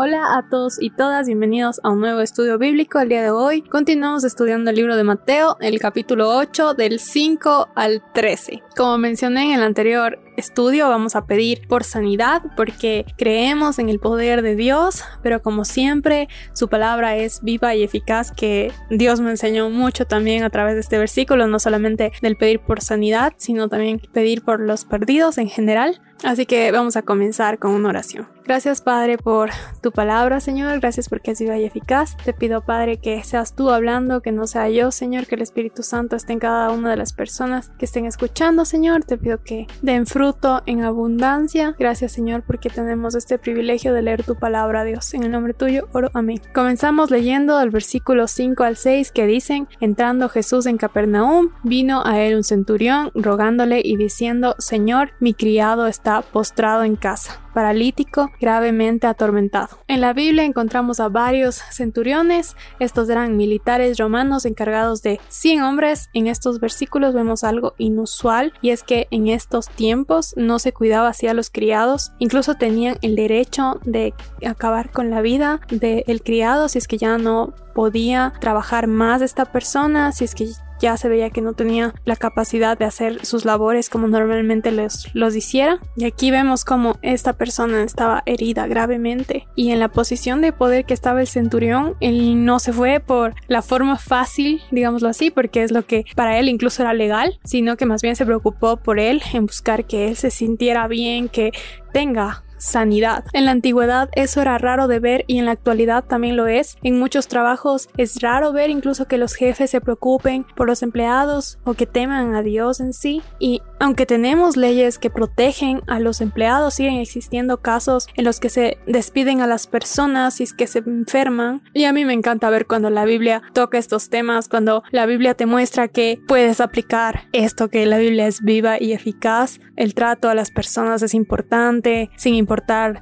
Hola a todos y todas, bienvenidos a un nuevo estudio bíblico. El día de hoy continuamos estudiando el libro de Mateo, el capítulo 8 del 5 al 13. Como mencioné en el anterior estudio, vamos a pedir por sanidad porque creemos en el poder de Dios, pero como siempre, su palabra es viva y eficaz que Dios me enseñó mucho también a través de este versículo, no solamente del pedir por sanidad, sino también pedir por los perdidos en general. Así que vamos a comenzar con una oración. Gracias Padre por tu palabra, Señor. Gracias porque es viva y eficaz. Te pido, Padre, que seas tú hablando, que no sea yo, Señor, que el Espíritu Santo esté en cada una de las personas que estén escuchando, Señor. Te pido que den fruto en abundancia. Gracias, Señor, porque tenemos este privilegio de leer tu palabra, Dios. En el nombre tuyo, oro. Amén. Comenzamos leyendo el versículo 5 al 6 que dicen, entrando Jesús en Capernaum, vino a él un centurión rogándole y diciendo, Señor, mi criado está postrado en casa, paralítico, gravemente atormentado. En la Biblia encontramos a varios centuriones, estos eran militares romanos encargados de 100 hombres. En estos versículos vemos algo inusual y es que en estos tiempos no se cuidaba así a los criados, incluso tenían el derecho de acabar con la vida del criado si es que ya no podía trabajar más esta persona, si es que ya se veía que no tenía la capacidad de hacer sus labores como normalmente los, los hiciera. Y aquí vemos como esta persona estaba herida gravemente y en la posición de poder que estaba el centurión, él no se fue por la forma fácil, digámoslo así, porque es lo que para él incluso era legal, sino que más bien se preocupó por él en buscar que él se sintiera bien, que tenga sanidad. En la antigüedad eso era raro de ver y en la actualidad también lo es. En muchos trabajos es raro ver incluso que los jefes se preocupen por los empleados o que teman a Dios en sí. Y aunque tenemos leyes que protegen a los empleados, siguen existiendo casos en los que se despiden a las personas y es que se enferman. Y a mí me encanta ver cuando la Biblia toca estos temas, cuando la Biblia te muestra que puedes aplicar esto, que la Biblia es viva y eficaz. El trato a las personas es importante, sin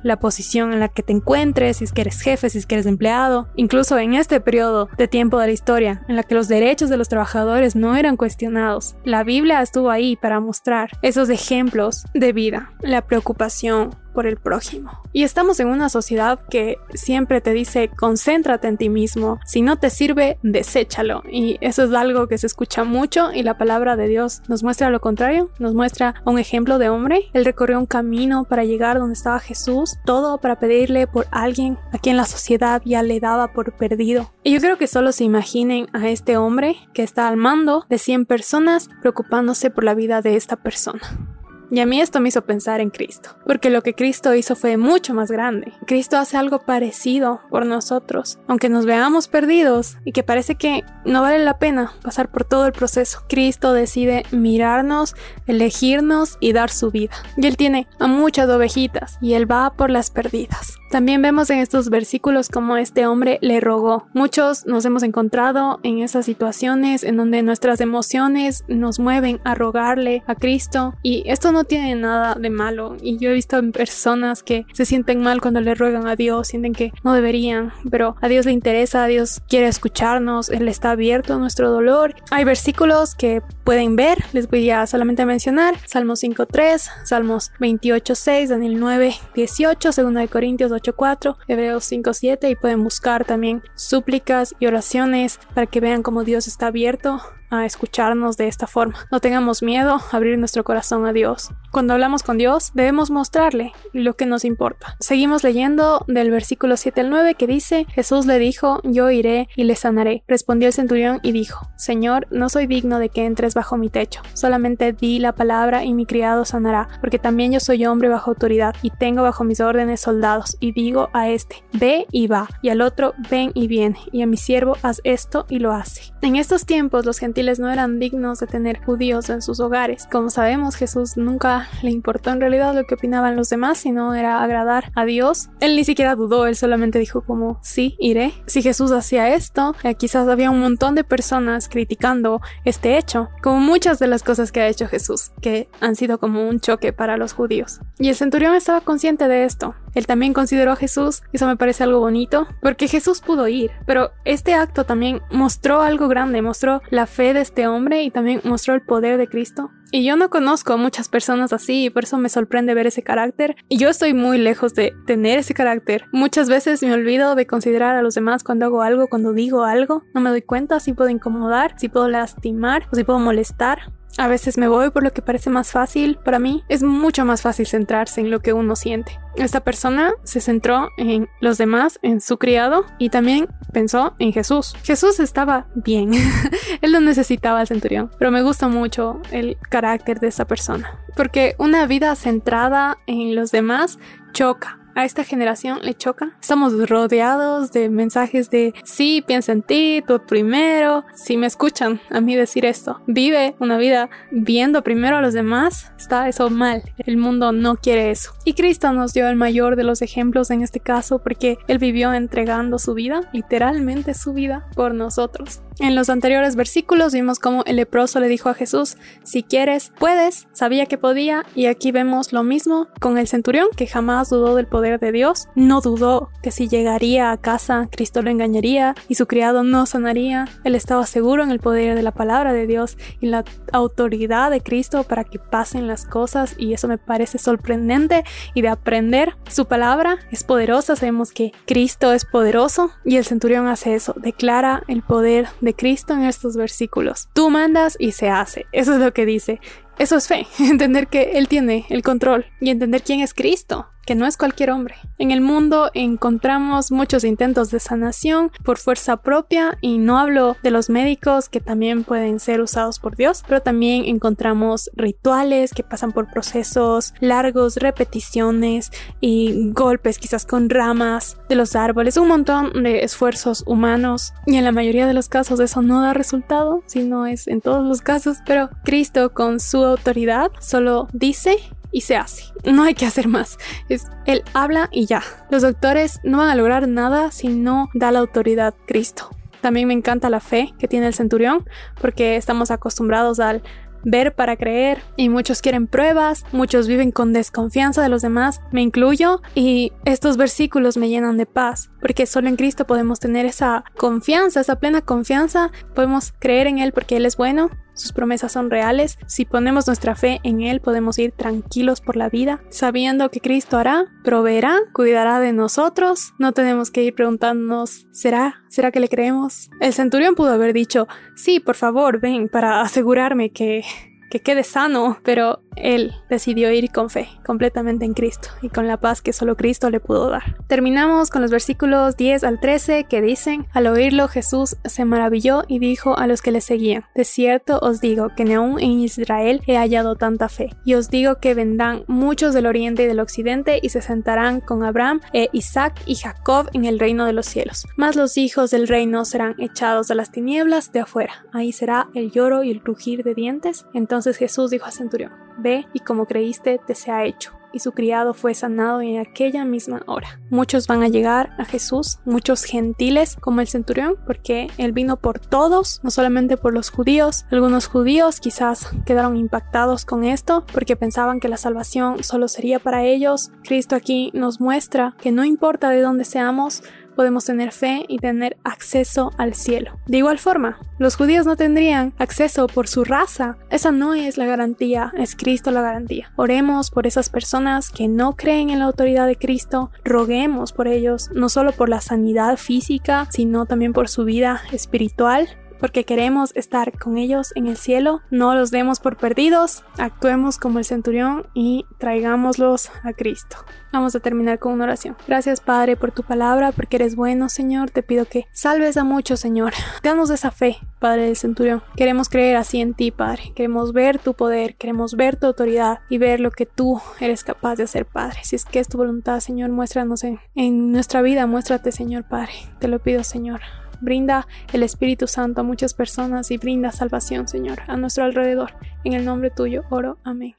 la posición en la que te encuentres, si es que eres jefe, si es que eres empleado. Incluso en este periodo de tiempo de la historia, en la que los derechos de los trabajadores no eran cuestionados, la Biblia estuvo ahí para mostrar esos ejemplos de vida, la preocupación, por el prójimo. Y estamos en una sociedad que siempre te dice concéntrate en ti mismo, si no te sirve, deséchalo. Y eso es algo que se escucha mucho y la palabra de Dios nos muestra lo contrario, nos muestra un ejemplo de hombre. Él recorrió un camino para llegar donde estaba Jesús, todo para pedirle por alguien a quien la sociedad ya le daba por perdido. Y yo creo que solo se imaginen a este hombre que está al mando de 100 personas preocupándose por la vida de esta persona. Y a mí esto me hizo pensar en Cristo, porque lo que Cristo hizo fue mucho más grande. Cristo hace algo parecido por nosotros, aunque nos veamos perdidos y que parece que no vale la pena pasar por todo el proceso. Cristo decide mirarnos, elegirnos y dar su vida. Y Él tiene a muchas ovejitas y Él va por las perdidas. También vemos en estos versículos como este hombre le rogó. Muchos nos hemos encontrado en esas situaciones en donde nuestras emociones nos mueven a rogarle a Cristo y esto no tiene nada de malo y yo he visto personas que se sienten mal cuando le ruegan a Dios, sienten que no deberían, pero a Dios le interesa, a Dios quiere escucharnos, Él está abierto a nuestro dolor. Hay versículos que pueden ver, les voy a solamente mencionar, Salmos 5.3, Salmos 28.6, Daniel 9.18, 2 de Corintios 8.4, Hebreos 5.7 y pueden buscar también súplicas y oraciones para que vean cómo Dios está abierto a escucharnos de esta forma. No tengamos miedo a abrir nuestro corazón a Dios. Cuando hablamos con Dios, debemos mostrarle lo que nos importa. Seguimos leyendo del versículo 7 al 9 que dice, Jesús le dijo, yo iré y le sanaré. Respondió el centurión y dijo, Señor, no soy digno de que entres bajo mi techo, solamente di la palabra y mi criado sanará, porque también yo soy hombre bajo autoridad y tengo bajo mis órdenes soldados, y digo a este, ve y va, y al otro, ven y viene, y a mi siervo, haz esto y lo hace. En estos tiempos los gentiles no eran dignos de tener judíos en sus hogares. Como sabemos, Jesús nunca le importó en realidad lo que opinaban los demás, sino era agradar a Dios. Él ni siquiera dudó, él solamente dijo como, sí, iré. Si Jesús hacía esto, eh, quizás había un montón de personas criticando este hecho, como muchas de las cosas que ha hecho Jesús, que han sido como un choque para los judíos. Y el centurión estaba consciente de esto. Él también consideró a Jesús. Eso me parece algo bonito, porque Jesús pudo ir, pero este acto también mostró algo grande, mostró la fe de este hombre y también mostró el poder de Cristo. Y yo no conozco a muchas personas así y por eso me sorprende ver ese carácter. Y yo estoy muy lejos de tener ese carácter. Muchas veces me olvido de considerar a los demás cuando hago algo, cuando digo algo. No me doy cuenta si puedo incomodar, si puedo lastimar o si puedo molestar. A veces me voy por lo que parece más fácil para mí. Es mucho más fácil centrarse en lo que uno siente. Esta persona se centró en los demás, en su criado y también pensó en Jesús. Jesús estaba bien. Él no necesitaba al centurión. Pero me gusta mucho el carácter de esta persona. Porque una vida centrada en los demás choca a esta generación le choca. Estamos rodeados de mensajes de sí, piensa en ti, tú primero. Si me escuchan a mí decir esto, vive una vida viendo primero a los demás, está eso mal. El mundo no quiere eso. Y Cristo nos dio el mayor de los ejemplos en este caso porque Él vivió entregando su vida, literalmente su vida, por nosotros. En los anteriores versículos vimos cómo el leproso le dijo a Jesús, si quieres, puedes, sabía que podía, y aquí vemos lo mismo con el centurión, que jamás dudó del poder de Dios, no dudó que si llegaría a casa, Cristo lo engañaría y su criado no sanaría, él estaba seguro en el poder de la palabra de Dios y la autoridad de Cristo para que pasen las cosas, y eso me parece sorprendente y de aprender. Su palabra es poderosa, sabemos que Cristo es poderoso, y el centurión hace eso, declara el poder de Cristo en estos versículos. Tú mandas y se hace. Eso es lo que dice. Eso es fe, entender que Él tiene el control y entender quién es Cristo que no es cualquier hombre. En el mundo encontramos muchos intentos de sanación por fuerza propia y no hablo de los médicos que también pueden ser usados por Dios, pero también encontramos rituales que pasan por procesos largos, repeticiones y golpes quizás con ramas de los árboles, un montón de esfuerzos humanos y en la mayoría de los casos eso no da resultado, si no es en todos los casos, pero Cristo con su autoridad solo dice y se hace. No hay que hacer más. Es él habla y ya. Los doctores no van a lograr nada si no da la autoridad Cristo. También me encanta la fe que tiene el centurión porque estamos acostumbrados al ver para creer y muchos quieren pruebas, muchos viven con desconfianza de los demás, me incluyo y estos versículos me llenan de paz porque solo en Cristo podemos tener esa confianza, esa plena confianza, podemos creer en Él porque Él es bueno, sus promesas son reales, si ponemos nuestra fe en Él podemos ir tranquilos por la vida, sabiendo que Cristo hará, proveerá, cuidará de nosotros, no tenemos que ir preguntándonos, ¿será? ¿Será que le creemos? El centurión pudo haber dicho, sí, por favor, ven para asegurarme que que quede sano, pero él decidió ir con fe, completamente en Cristo y con la paz que solo Cristo le pudo dar. Terminamos con los versículos 10 al 13 que dicen, al oírlo Jesús se maravilló y dijo a los que le seguían, de cierto os digo que ni en Israel he hallado tanta fe, y os digo que vendrán muchos del oriente y del occidente y se sentarán con Abraham e Isaac y Jacob en el reino de los cielos, mas los hijos del reino serán echados a las tinieblas de afuera, ahí será el lloro y el rugir de dientes. Entonces Jesús dijo a Centurión, Ve y como creíste te sea hecho. Y su criado fue sanado en aquella misma hora. Muchos van a llegar a Jesús, muchos gentiles como el centurión, porque él vino por todos, no solamente por los judíos. Algunos judíos quizás quedaron impactados con esto porque pensaban que la salvación solo sería para ellos. Cristo aquí nos muestra que no importa de dónde seamos, podemos tener fe y tener acceso al cielo. De igual forma, los judíos no tendrían acceso por su raza. Esa no es la garantía, es Cristo la garantía. Oremos por esas personas que no creen en la autoridad de Cristo, roguemos por ellos, no solo por la sanidad física, sino también por su vida espiritual porque queremos estar con ellos en el cielo. No los demos por perdidos, actuemos como el centurión y traigámoslos a Cristo. Vamos a terminar con una oración. Gracias Padre por tu palabra, porque eres bueno Señor. Te pido que salves a muchos Señor. Danos esa fe, Padre del centurión. Queremos creer así en ti, Padre. Queremos ver tu poder, queremos ver tu autoridad y ver lo que tú eres capaz de hacer, Padre. Si es que es tu voluntad, Señor, muéstranos en, en nuestra vida. Muéstrate, Señor Padre. Te lo pido, Señor. Brinda el Espíritu Santo a muchas personas y brinda salvación, Señor, a nuestro alrededor. En el nombre tuyo oro. Amén.